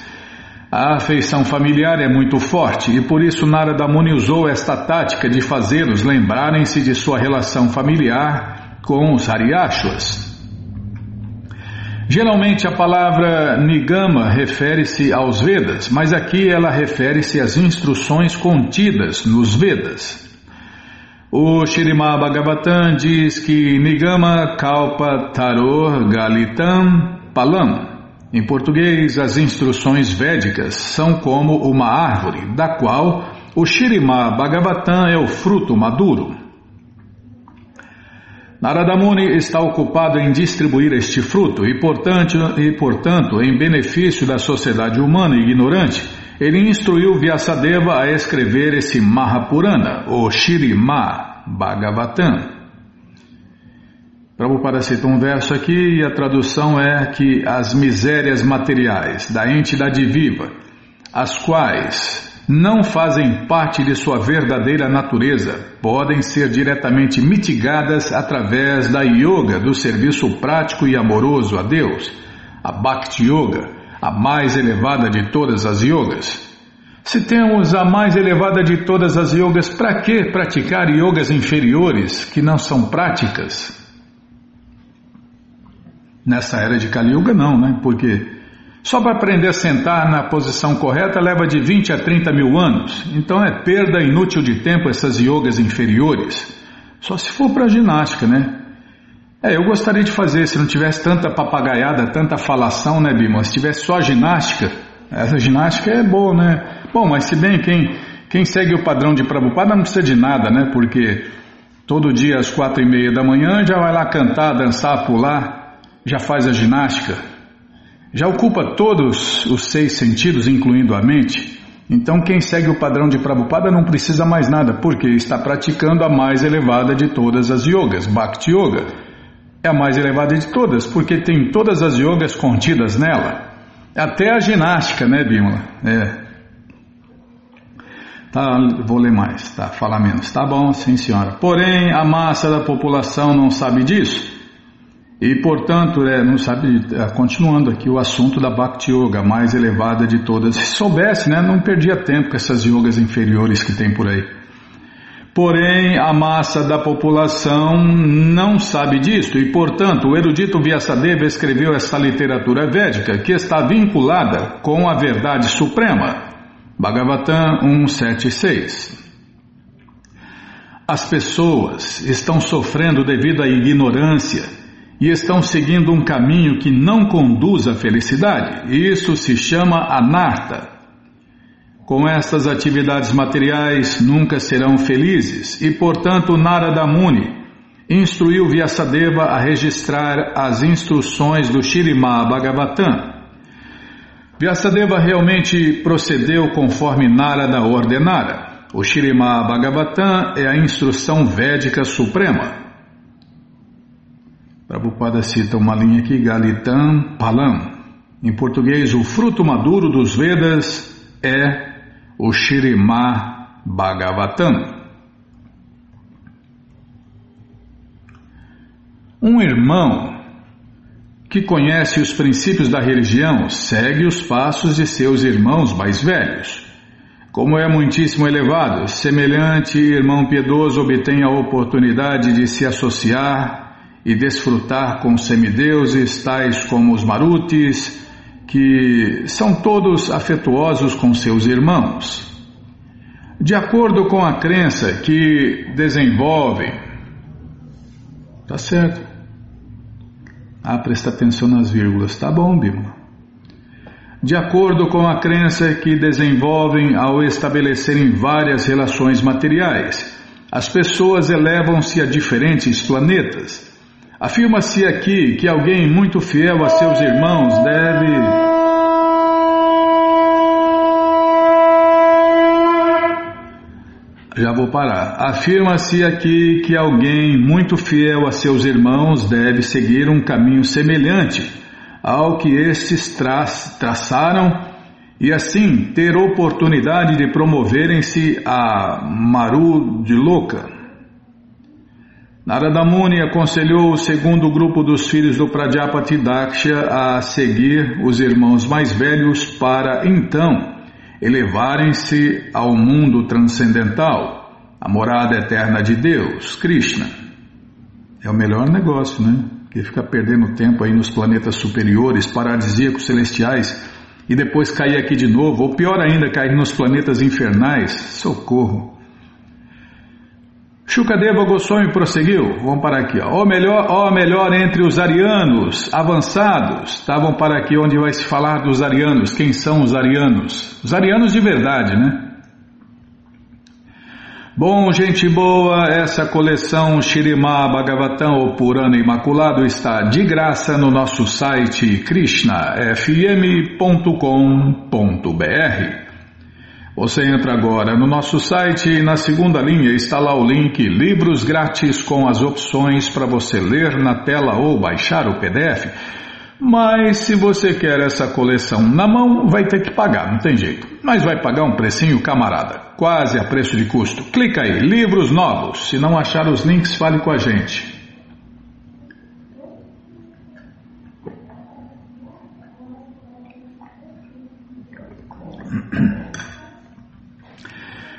A afeição familiar é muito forte e por isso Narada Muni usou esta tática de fazê-los lembrarem-se de sua relação familiar com os Hariashwas. Geralmente a palavra Nigama refere-se aos Vedas, mas aqui ela refere-se às instruções contidas nos Vedas. O Shirimá Bhagavatam diz que Nigama Kalpa Taror Galitam Palam. Em português, as instruções védicas são como uma árvore, da qual o Shirimá Bhagavatam é o fruto maduro. Narada Muni está ocupado em distribuir este fruto e, portanto, e, portanto, em benefício da sociedade humana ignorante, ele instruiu Vyasadeva a escrever esse Mahapurana, o Shirima Bhagavatam. Prabhupada cita um verso aqui e a tradução é que as misérias materiais da entidade viva, as quais não fazem parte de sua verdadeira natureza, podem ser diretamente mitigadas através da yoga, do serviço prático e amoroso a Deus, a Bhakti Yoga, a mais elevada de todas as yogas. Se temos a mais elevada de todas as yogas, para que praticar yogas inferiores que não são práticas? Nessa era de Kali Yuga, não, né? Porque só para aprender a sentar na posição correta leva de 20 a 30 mil anos. Então é perda inútil de tempo essas yogas inferiores. Só se for para ginástica, né? É, eu gostaria de fazer, se não tivesse tanta papagaiada, tanta falação, né, Bima? Se tivesse só ginástica, essa ginástica é boa, né? Bom, mas se bem quem, quem segue o padrão de Prabhupada não precisa de nada, né? Porque todo dia às quatro e meia da manhã já vai lá cantar, dançar, pular, já faz a ginástica, já ocupa todos os seis sentidos, incluindo a mente. Então quem segue o padrão de Prabhupada não precisa mais nada, porque está praticando a mais elevada de todas as yogas, Bhakti Yoga é a mais elevada de todas, porque tem todas as yogas contidas nela. Até a ginástica, né, Bímola? É. Tá, vou ler mais, tá? Falar menos. Tá bom, sim, senhora. Porém, a massa da população não sabe disso. E, portanto, é, não sabe, é, continuando aqui o assunto da Bhakti Yoga, mais elevada de todas. Se soubesse, né, não perdia tempo com essas yogas inferiores que tem por aí. Porém, a massa da população não sabe disso e, portanto, o erudito Vyasadeva escreveu esta literatura védica que está vinculada com a verdade suprema. Bhagavatam 176. As pessoas estão sofrendo devido à ignorância e estão seguindo um caminho que não conduz à felicidade. Isso se chama anarta. Com estas atividades materiais nunca serão felizes e, portanto, Narada Muni instruiu Vyasadeva a registrar as instruções do Shirima Bhagavatam. Vyasadeva realmente procedeu conforme Narada ordenara. O Shirima Bhagavatam é a instrução védica suprema. Prabhupada cita uma linha aqui, Galitam Palam. Em português, o fruto maduro dos Vedas é o Shirimá Bhagavatam. Um irmão que conhece os princípios da religião segue os passos de seus irmãos mais velhos. Como é muitíssimo elevado, semelhante irmão piedoso obtém a oportunidade de se associar e desfrutar com semideuses tais como os marutis, que são todos afetuosos com seus irmãos. De acordo com a crença que desenvolvem, tá certo? Ah, presta atenção nas vírgulas, tá bom, Bima? De acordo com a crença que desenvolvem ao estabelecerem várias relações materiais, as pessoas elevam-se a diferentes planetas Afirma-se aqui que alguém muito fiel a seus irmãos deve. Já vou parar. Afirma-se aqui que alguém muito fiel a seus irmãos deve seguir um caminho semelhante ao que estes tra traçaram e assim ter oportunidade de promoverem-se a Maru de Louca. Narada Muni aconselhou o segundo grupo dos filhos do Prajapati Daksha a seguir os irmãos mais velhos para, então, elevarem-se ao mundo transcendental, a morada eterna de Deus, Krishna. É o melhor negócio, né? Que fica perdendo tempo aí nos planetas superiores, paradisíacos celestiais, e depois cair aqui de novo, ou pior ainda, cair nos planetas infernais. Socorro! Shukadeva Goswami prosseguiu, vamos para aqui, ó. O melhor, ó melhor entre os arianos avançados, estavam tá, para aqui onde vai se falar dos arianos, quem são os arianos? Os arianos de verdade, né? Bom, gente boa, essa coleção Shirimá Bhagavatam ou Purana Imaculado está de graça no nosso site krishnafm.com.br. Você entra agora no nosso site e na segunda linha está lá o link Livros Grátis com as opções para você ler na tela ou baixar o PDF. Mas se você quer essa coleção na mão, vai ter que pagar, não tem jeito. Mas vai pagar um precinho camarada, quase a preço de custo. Clica aí, livros novos. Se não achar os links, fale com a gente.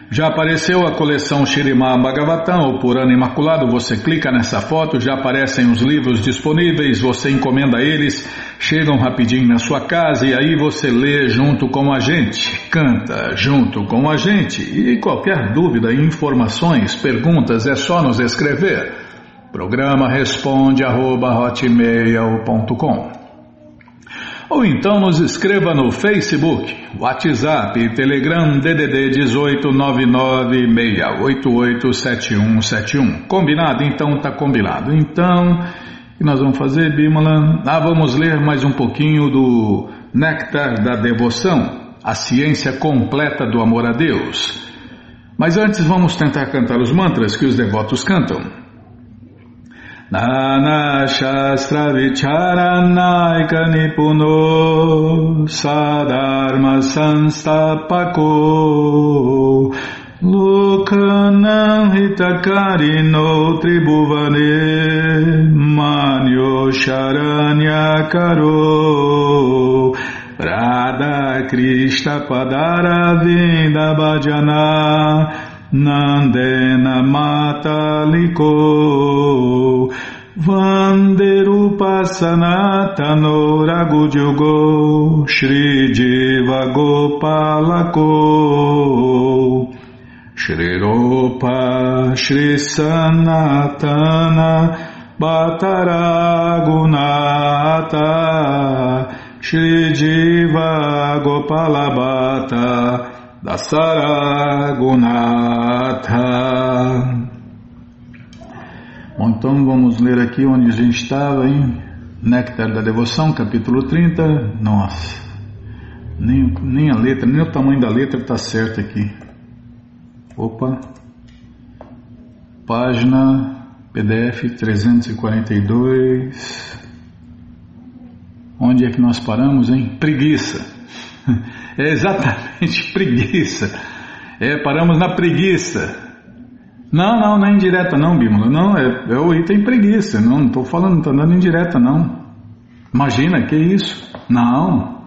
Já apareceu a coleção Shirimá Bhagavatam, o Purana Imaculado. Você clica nessa foto, já aparecem os livros disponíveis, você encomenda eles, chegam rapidinho na sua casa e aí você lê junto com a gente, canta junto com a gente. E qualquer dúvida, informações, perguntas, é só nos escrever. Programa responde arroba hotmail.com ou então nos escreva no Facebook, WhatsApp e Telegram DDD 18996887171. Combinado? Então tá combinado. Então, o que nós vamos fazer, Bimala? Ah, vamos ler mais um pouquinho do Néctar da Devoção, a ciência completa do amor a Deus. Mas antes vamos tentar cantar os mantras que os devotos cantam. Nana Shastra Vicharanaika Nipuno Sadharma Sanstapako Lokanam Hitakarino Tribhuvane Manyo Sharanyakaro Radha Krishna Padaravinda Bhajana Nandena Mataliko Vanderupa Sanatano Ragudyogo Shri Jiva Gopalako Shri Rupa Shri Sanatana Bhattaragunata Shri Jiva Gopalabhata Dasaragunata Bom, então vamos ler aqui onde a gente estava, hein? Néctar da Devoção, capítulo 30. Nossa, nem, nem a letra, nem o tamanho da letra está certo aqui. Opa, página PDF 342. Onde é que nós paramos, hein? Preguiça. *laughs* É exatamente *laughs* preguiça. É, paramos na preguiça. Não, não, não é indireta não, Bímola. Não, é, é o item preguiça. Não, não estou falando, não estou dando indireta não. Imagina, que isso? Não.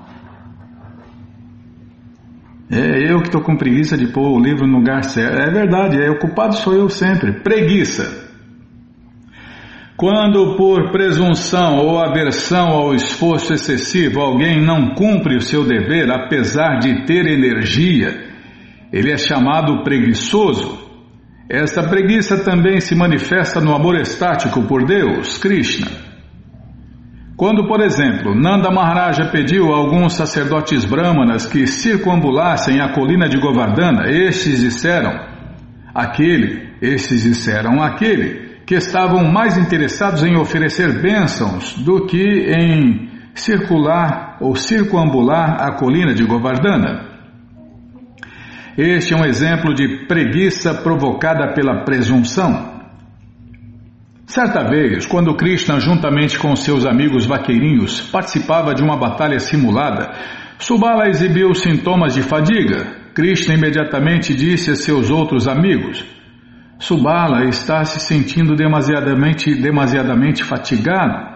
É eu que estou com preguiça de pôr o livro no lugar certo. É verdade, é, o culpado sou eu sempre. Preguiça. Quando por presunção ou aversão ao esforço excessivo alguém não cumpre o seu dever, apesar de ter energia, ele é chamado preguiçoso. Esta preguiça também se manifesta no amor estático por Deus, Krishna. Quando, por exemplo, Nanda Maharaja pediu a alguns sacerdotes brahmanas que circunambulassem a colina de Govardhana, estes disseram aquele, estes disseram aquele, que estavam mais interessados em oferecer bênçãos do que em circular ou circunambular a colina de Govardhana. Este é um exemplo de preguiça provocada pela presunção. Certa vez, quando Krishna, juntamente com seus amigos vaqueirinhos, participava de uma batalha simulada, Subala exibiu sintomas de fadiga. Krishna imediatamente disse a seus outros amigos: Subala está se sentindo demasiadamente, demasiadamente fatigado.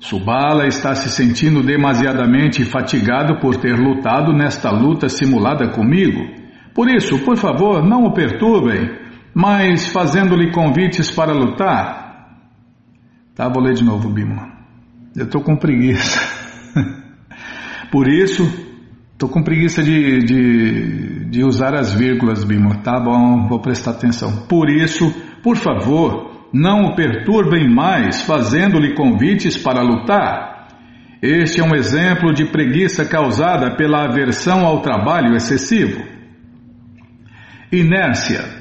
Subala está se sentindo demasiadamente fatigado por ter lutado nesta luta simulada comigo. Por isso, por favor, não o perturbem, mas fazendo-lhe convites para lutar. Tá, vou ler de novo, Bima. Eu estou com preguiça. *laughs* por isso, estou com preguiça de, de, de usar as vírgulas, Bima. Tá bom, vou prestar atenção. Por isso, por favor, não o perturbem mais, fazendo-lhe convites para lutar. Este é um exemplo de preguiça causada pela aversão ao trabalho excessivo. Inércia.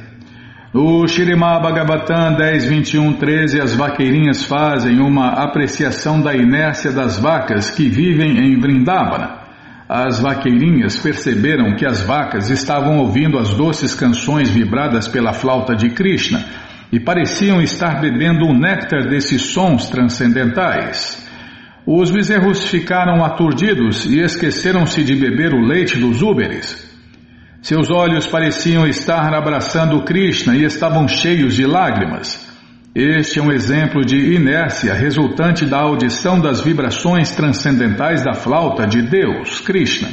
No Shirimá Bhagavatam 10, 21, 13, as vaqueirinhas fazem uma apreciação da inércia das vacas que vivem em Vrindavana. As vaqueirinhas perceberam que as vacas estavam ouvindo as doces canções vibradas pela flauta de Krishna e pareciam estar bebendo o néctar desses sons transcendentais. Os bezerros ficaram aturdidos e esqueceram-se de beber o leite dos úberes. Seus olhos pareciam estar abraçando Krishna e estavam cheios de lágrimas. Este é um exemplo de inércia resultante da audição das vibrações transcendentais da flauta de Deus, Krishna.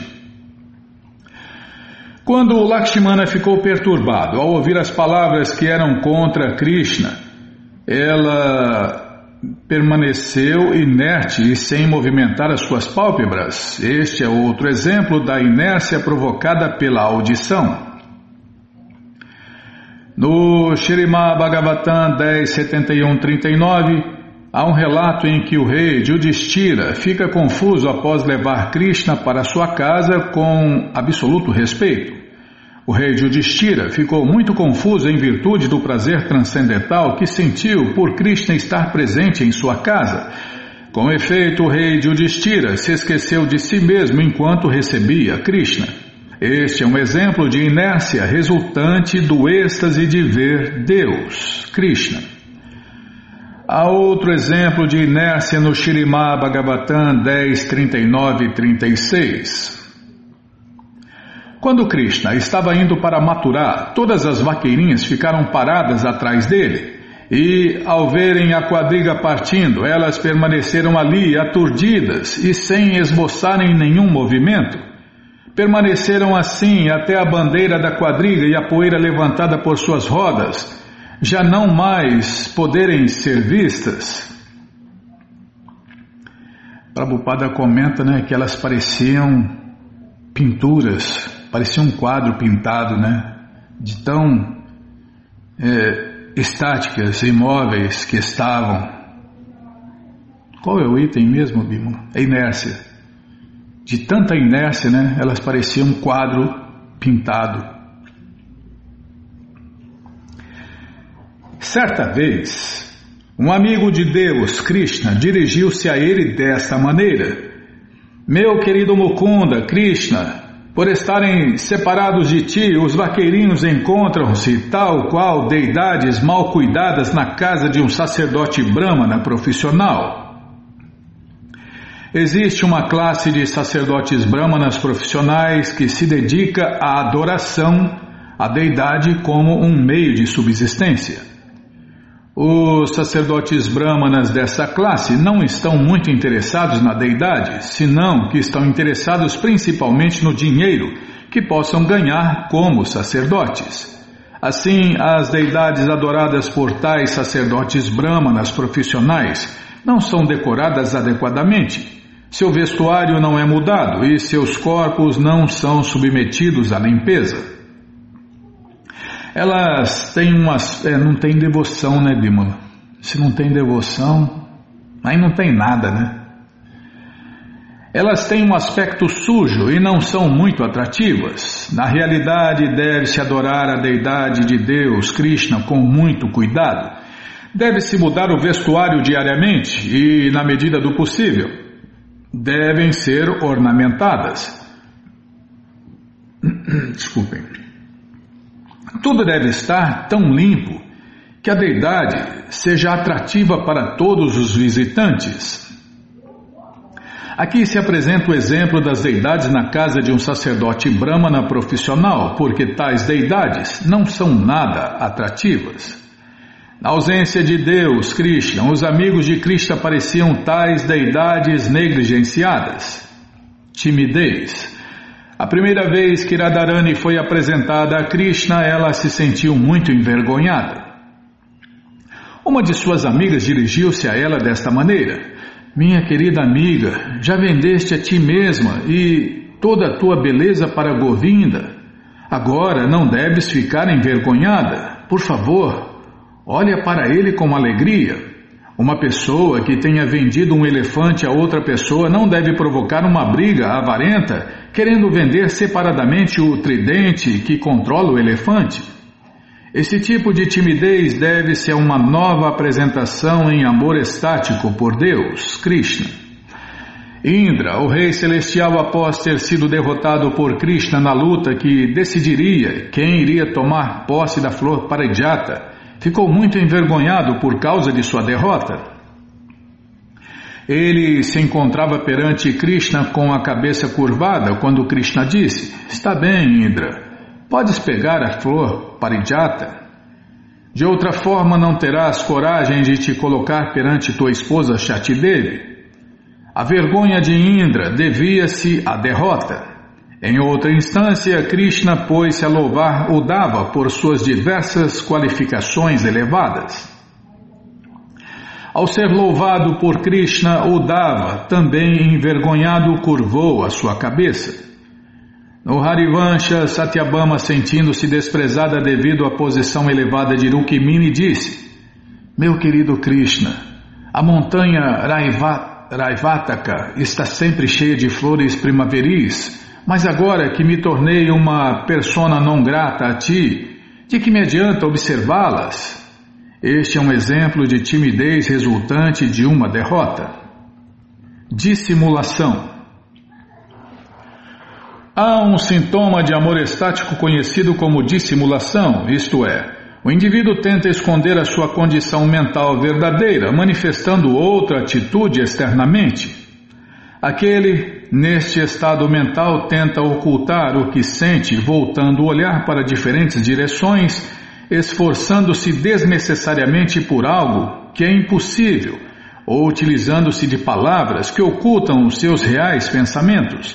Quando Lakshmana ficou perturbado ao ouvir as palavras que eram contra Krishna, ela permaneceu inerte e sem movimentar as suas pálpebras. Este é outro exemplo da inércia provocada pela audição. No Shirimá Bhagavatam 10.71.39, há um relato em que o rei Judistira fica confuso após levar Krishna para sua casa com absoluto respeito. O rei Judistira ficou muito confuso em virtude do prazer transcendental que sentiu por Krishna estar presente em sua casa. Com efeito, o rei Judistira se esqueceu de si mesmo enquanto recebia Krishna. Este é um exemplo de inércia resultante do êxtase de ver Deus, Krishna. Há outro exemplo de inércia no Shirimá Bhagavatam 10, 39 e 36. Quando Krishna estava indo para Maturá, todas as vaqueirinhas ficaram paradas atrás dele. E, ao verem a quadriga partindo, elas permaneceram ali, aturdidas e sem esboçarem nenhum movimento. Permaneceram assim até a bandeira da quadriga e a poeira levantada por suas rodas já não mais poderem ser vistas. Prabhupada comenta né, que elas pareciam pinturas, parecia um quadro pintado, né, de tão é, estáticas, imóveis que estavam. Qual é o item mesmo, Bimo? A inércia. De tanta inércia, né? Elas pareciam um quadro pintado. Certa vez, um amigo de Deus, Krishna, dirigiu-se a ele desta maneira: Meu querido Mukunda, Krishna, por estarem separados de ti, os vaqueirinhos encontram-se tal qual deidades mal cuidadas na casa de um sacerdote brahmana profissional. Existe uma classe de sacerdotes brahmanas profissionais que se dedica à adoração à deidade como um meio de subsistência. Os sacerdotes brahmanas dessa classe não estão muito interessados na deidade, senão que estão interessados principalmente no dinheiro que possam ganhar como sacerdotes. Assim, as deidades adoradas por tais sacerdotes brahmanas profissionais não são decoradas adequadamente. Seu vestuário não é mudado e seus corpos não são submetidos à limpeza elas têm umas. É, não tem devoção, né, Bímola? Se não tem devoção, aí não tem nada, né? Elas têm um aspecto sujo e não são muito atrativas. Na realidade, deve-se adorar a deidade de Deus, Krishna, com muito cuidado. Deve-se mudar o vestuário diariamente e, na medida do possível, devem ser ornamentadas. *clears throat* Desculpem. Tudo deve estar tão limpo que a deidade seja atrativa para todos os visitantes. Aqui se apresenta o exemplo das deidades na casa de um sacerdote brahmana profissional, porque tais deidades não são nada atrativas. Na ausência de Deus, Krishna, os amigos de Krishna pareciam tais deidades negligenciadas. Timidez, a primeira vez que Radharani foi apresentada a Krishna, ela se sentiu muito envergonhada. Uma de suas amigas dirigiu-se a ela desta maneira: Minha querida amiga, já vendeste a ti mesma e toda a tua beleza para Govinda. Agora não deves ficar envergonhada. Por favor, olha para ele com alegria. Uma pessoa que tenha vendido um elefante a outra pessoa não deve provocar uma briga avarenta querendo vender separadamente o tridente que controla o elefante. Esse tipo de timidez deve-se a uma nova apresentação em amor estático por Deus, Krishna. Indra, o rei celestial, após ter sido derrotado por Krishna na luta que decidiria quem iria tomar posse da flor Parijata, ficou muito envergonhado por causa de sua derrota. Ele se encontrava perante Krishna com a cabeça curvada quando Krishna disse: Está bem, Indra, podes pegar a flor Parijata. De outra forma, não terás coragem de te colocar perante tua esposa Shatidevi. A vergonha de Indra devia-se à derrota. Em outra instância, Krishna pôs-se a louvar Udava por suas diversas qualificações elevadas. Ao ser louvado por Krishna, Udava, também envergonhado, curvou a sua cabeça. No Harivansha, Satyabama, sentindo-se desprezada devido à posição elevada de Rukmini, disse: Meu querido Krishna, a montanha Raivataka está sempre cheia de flores primaveris mas agora que me tornei uma persona não grata a ti, de que me adianta observá-las? Este é um exemplo de timidez resultante de uma derrota. Dissimulação. Há um sintoma de amor estático conhecido como dissimulação, isto é, o indivíduo tenta esconder a sua condição mental verdadeira, manifestando outra atitude externamente. Aquele, neste estado mental, tenta ocultar o que sente, voltando o olhar para diferentes direções, esforçando-se desnecessariamente por algo que é impossível, ou utilizando-se de palavras que ocultam os seus reais pensamentos.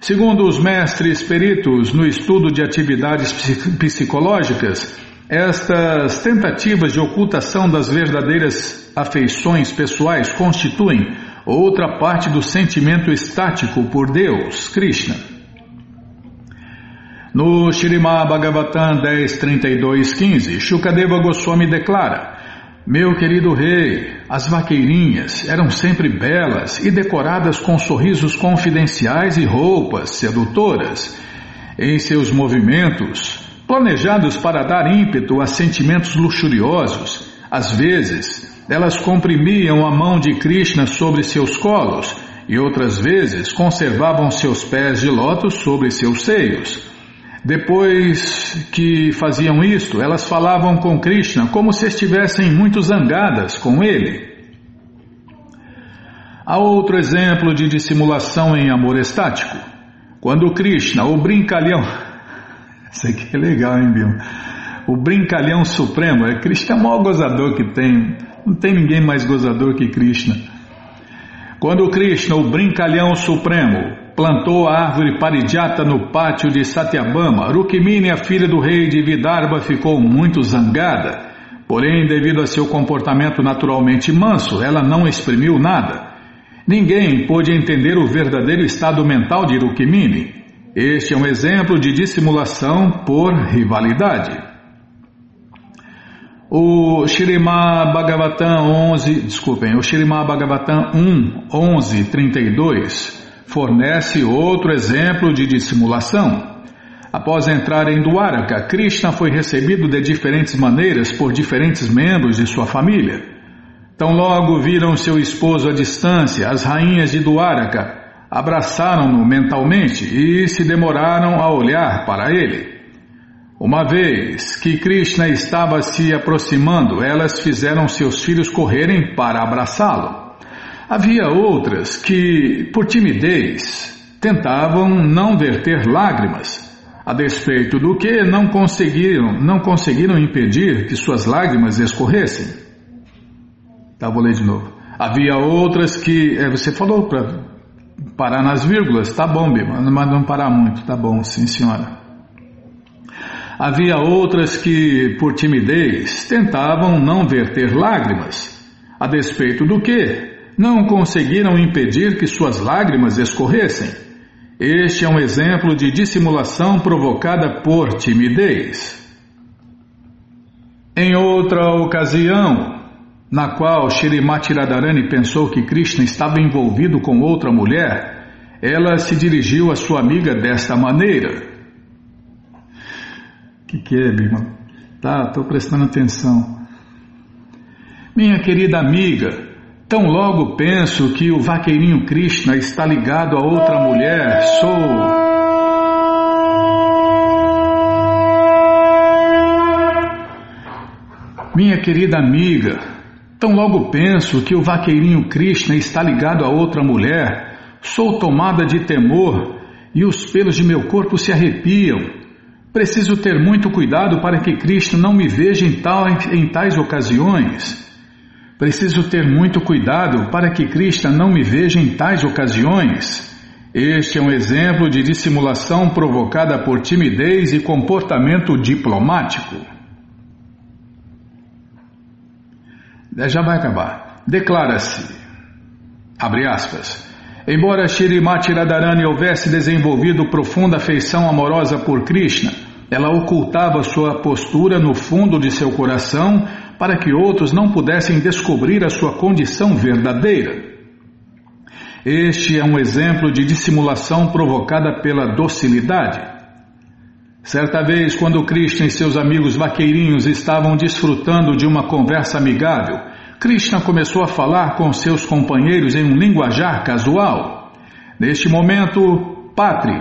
Segundo os mestres peritos no estudo de atividades psicológicas, estas tentativas de ocultação das verdadeiras afeições pessoais constituem outra parte do sentimento estático por Deus, Krishna. No Shrimad Bhagavatam 10.32.15, Shukadeva Goswami declara Meu querido rei, as vaqueirinhas eram sempre belas e decoradas com sorrisos confidenciais e roupas sedutoras. Em seus movimentos, planejados para dar ímpeto a sentimentos luxuriosos, às vezes elas comprimiam a mão de Krishna sobre seus colos e outras vezes conservavam seus pés de lótus sobre seus seios. Depois que faziam isto, elas falavam com Krishna como se estivessem muito zangadas com ele. Há outro exemplo de dissimulação em amor estático. Quando Krishna, o brincalhão. *laughs* Isso aqui é legal, hein, Bill? O brincalhão supremo. É Krishna é o maior gozador que tem. Não tem ninguém mais gozador que Krishna. Quando Krishna, o brincalhão supremo, plantou a árvore parijata no pátio de Satyabama, Rukmini, a filha do rei de Vidarbha, ficou muito zangada. Porém, devido a seu comportamento naturalmente manso, ela não exprimiu nada. Ninguém pôde entender o verdadeiro estado mental de Rukmini. Este é um exemplo de dissimulação por rivalidade. O Shrimad Bhagavatam 11, desculpem, o Shrimad Bhagavatam 1, 11, 32 fornece outro exemplo de dissimulação. Após entrar em Dwaraka, Krishna foi recebido de diferentes maneiras por diferentes membros de sua família. Tão logo viram seu esposo à distância, as rainhas de Dwaraka abraçaram-no mentalmente e se demoraram a olhar para ele. Uma vez que Krishna estava se aproximando, elas fizeram seus filhos correrem para abraçá-lo. Havia outras que, por timidez, tentavam não verter lágrimas, a despeito do que não conseguiram, não conseguiram impedir que suas lágrimas escorressem. Tá, vou ler de novo. Havia outras que, é, você falou para parar nas vírgulas, tá bom, Bima, mas não parar muito, tá bom, sim senhora. Havia outras que, por timidez, tentavam não verter lágrimas, a despeito do que não conseguiram impedir que suas lágrimas escorressem. Este é um exemplo de dissimulação provocada por timidez. Em outra ocasião, na qual Shrimati Radharani pensou que Krishna estava envolvido com outra mulher, ela se dirigiu à sua amiga desta maneira. Que que é, irmão? Tá, estou prestando atenção. Minha querida amiga, Tão logo penso que o vaqueirinho Krishna está ligado a outra mulher, sou. Minha querida amiga, tão logo penso que o vaqueirinho Krishna está ligado a outra mulher, sou tomada de temor e os pelos de meu corpo se arrepiam. Preciso ter muito cuidado para que Krishna não me veja em, tal, em tais ocasiões. Preciso ter muito cuidado para que Krishna não me veja em tais ocasiões. Este é um exemplo de dissimulação provocada por timidez e comportamento diplomático. Já vai acabar. Declara-se, abre aspas, embora Shrimati Radharani houvesse desenvolvido profunda afeição amorosa por Krishna, ela ocultava sua postura no fundo de seu coração para que outros não pudessem descobrir a sua condição verdadeira. Este é um exemplo de dissimulação provocada pela docilidade. Certa vez, quando Krishna e seus amigos vaqueirinhos estavam desfrutando de uma conversa amigável, Krishna começou a falar com seus companheiros em um linguajar casual. Neste momento, Patri,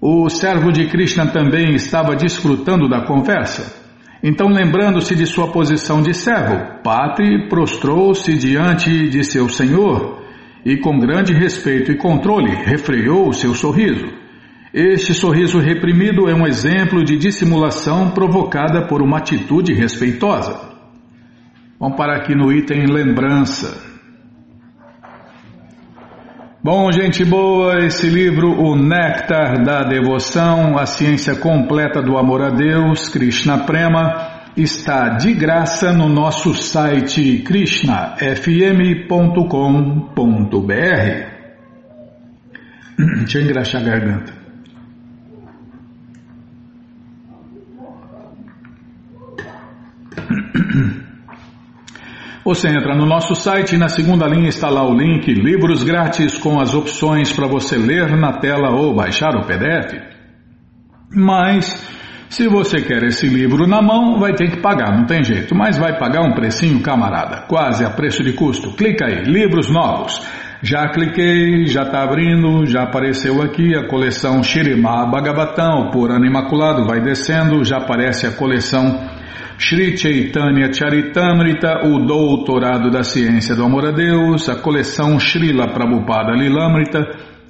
o servo de Krishna também estava desfrutando da conversa. Então, lembrando-se de sua posição de servo, Patri prostrou-se diante de seu senhor e, com grande respeito e controle, refreou seu sorriso. Este sorriso reprimido é um exemplo de dissimulação provocada por uma atitude respeitosa. Vamos parar aqui no item lembrança. Bom, gente boa, esse livro, O Néctar da Devoção, a ciência completa do amor a Deus, Krishna Prema, está de graça no nosso site krishnafm.com.br. *clears throat* Deixa eu engraxar a garganta. Você entra no nosso site e na segunda linha está lá o link Livros Grátis com as opções para você ler na tela ou baixar o PDF. Mas, se você quer esse livro na mão, vai ter que pagar, não tem jeito. Mas vai pagar um precinho, camarada, quase a preço de custo. Clica aí, Livros Novos. Já cliquei, já está abrindo, já apareceu aqui a coleção Shirimá Bhagavatam, por Animaculado, vai descendo, já aparece a coleção Sri Chaitanya Charitamrita, o Doutorado da Ciência do Amor a Deus, a coleção Srila Prabhupada Lilamrita,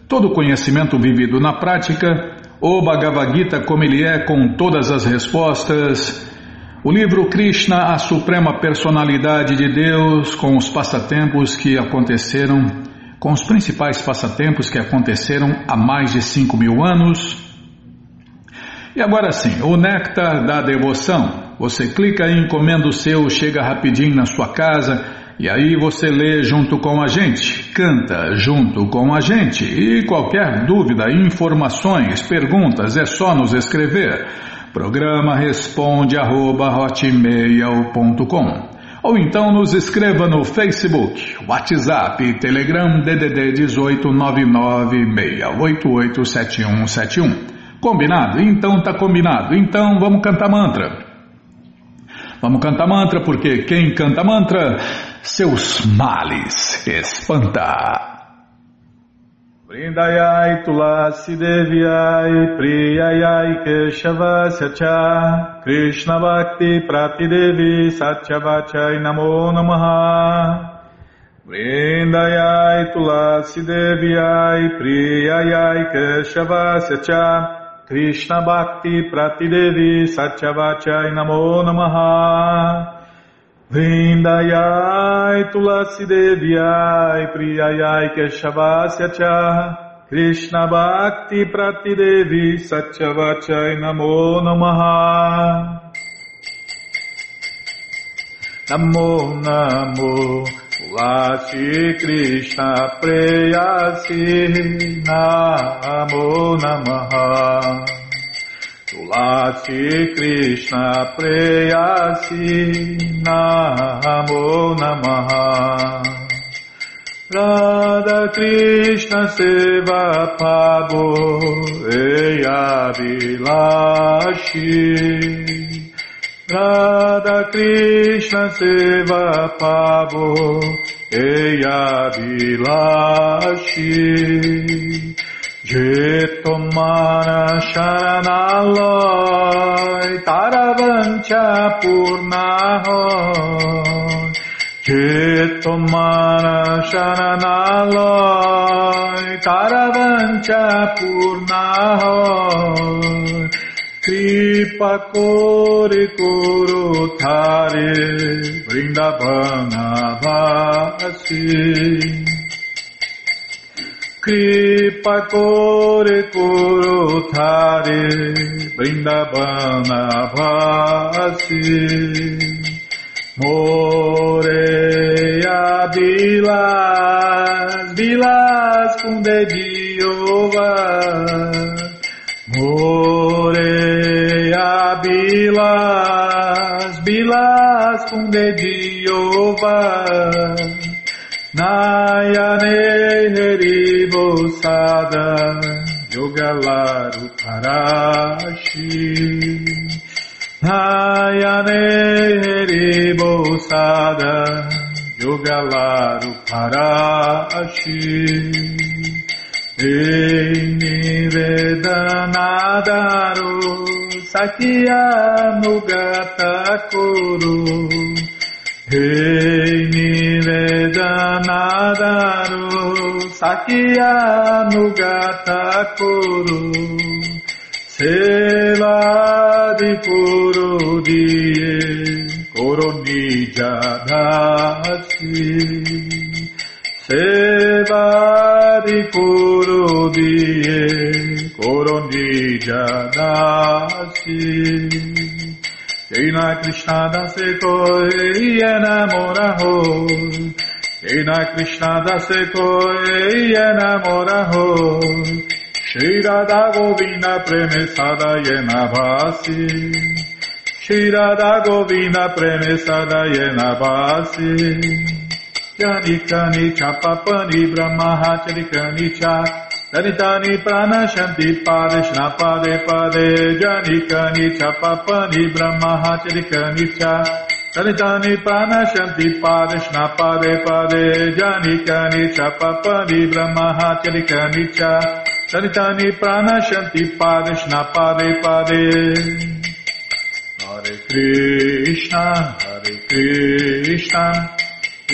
todo conhecimento vivido na prática, o Bhagavad Gita como ele é com todas as respostas, o livro Krishna, a Suprema Personalidade de Deus, com os passatempos que aconteceram, com os principais passatempos que aconteceram há mais de cinco mil anos. E agora sim, o Néctar da Devoção. Você clica em encomenda o seu, chega rapidinho na sua casa e aí você lê junto com a gente, canta junto com a gente. E qualquer dúvida, informações, perguntas, é só nos escrever. Programa responde arroba, ou então nos escreva no Facebook, WhatsApp, Telegram DDD 18 996887171. Combinado? Então tá combinado. Então vamos cantar mantra. Vamos cantar mantra, porque quem canta mantra, seus males espanta. Vrindayai Tulasi Deviai Priyayai Keshavasya Cha Krishna Bhakti Pratidevi Satyavachai Namo Namaha. Vrindayai Tulasi Deviai Priyayai Keshavasya Cha Krishna Bhakti Pratidevi Satyavachai Namo Namaha. Vrindayai Tulasi Deviai Priyayai Keshavasya Cha. Krishna Bhakti Pratidevi Satyavachai Namo Namaha. Namo Namo Tulasi Krishna Preyasi Namo Namaha Tulasi Krishna Preyasi Namo Namaha Radha Krishna Seva Pabo Eya Vilashi Radha Krishna Seva Pavo Eya Vilashi Jetomana Sharanaloy Taravancha Purnahoy Jetomana Sharanaloy Taravancha Purnahoy Kripa Kore Koro Thare Vrindavana Vasi Kripa Kore Koro Thare Vrindavana Vasi Moreia Vilas, Vilas com dedinho Moreia bilas, bilas com dedinho Nayane heribosada, yogalaru parashi. Nayane heribosada, yogalaru parashi. Rei Nivedanadaru Sakya Nugata Kuru Hei Nivedana Daru Sakya Nugata Kuru Seva Di Puru Diye Kuru Nijadashi Seva Di Puru Diye por onde jadaste. na Krishna dase e enamora ho. na Krishna dase koi enamora ho. Shri da Govinda preme sadayena vasi. Shri da Govinda preme e vasi. Janikani chapapani brahmahacharikani cha. Danitani prana shanti pade shnapade pade janika nicha papani brahmaha charika nicha Danitani prana shanti pade shnapade pade janika nicha papani brahmaha charika nicha Danitani prana shanti pade shnapade pade Hare Krishna Hare Krishna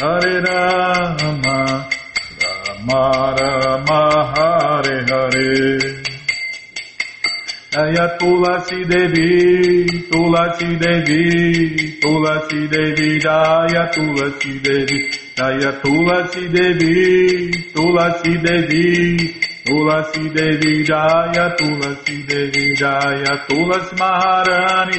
Hare Rama Rama Rama Hare Hare. Jaya Tulasi Devi Tulasi Devi Tulasi Devi Jaya Tulasi Devi. Jaya Tulasi Devi Tulasi Devi Tulasi Devi Jaya Tulasi Devi Jaya Tulasi Maharani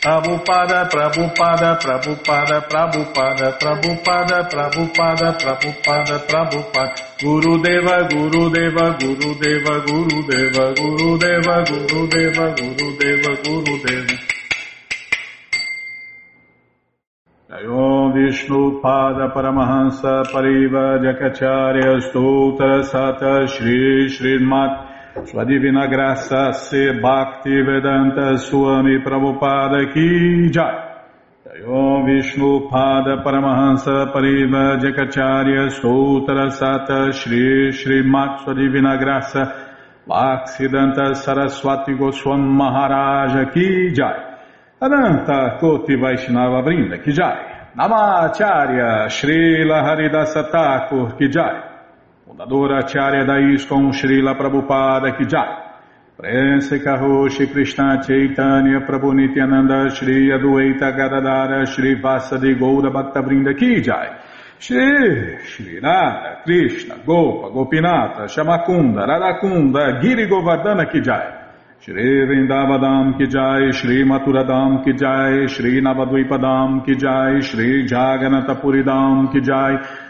Prabhupada, Prabhupada, Prabhupada, Prabhupada, Prabhupada, Prabhupada, Prabhupada, Prabhupada, Guru Deva, Guru Deva, Guru Deva, Guru Deva, Guru Deva, Guru Deva, Guru Deva, Guru Deva. Jayom Vishnu Pada Paramahansa Pariva Jakacharya Stoutra Sata Shri Srimat Sua Divina Graça Se Bhakti Vedanta Swami Prabhupada Ki Jai. Jayom Vishnu Pada Paramahansa Pariva Jakacharya Stoutra Sata Shri Srimat Sua Divina Graça. Bhaksidanta Saraswati Goswam Maharaja Ki Jai. Ananta Koti Vaishnava Brinda Ki Jai. Namacharya Srila Haridasa Thakur Ki Jai Fundadora Acharya ISKCON Srila Prabhupada Ki Jai. Prense Karoshi Krishna Chaitanya Prabhu Nityananda Shri Adueita Gadadara Shri Vasadi Goura Bhakta Brinda Ki Jai. Shri Shri Radha Krishna Gopa Gopinata Shamakunda Radakunda Giri Govardhana Ki Jai. Shri Vrindavadam Ki Jai, Shri Maturadam Ki Jai, Shri Navadvipadam Ki Jai, Shri Jaganatapuridam Ki Jai,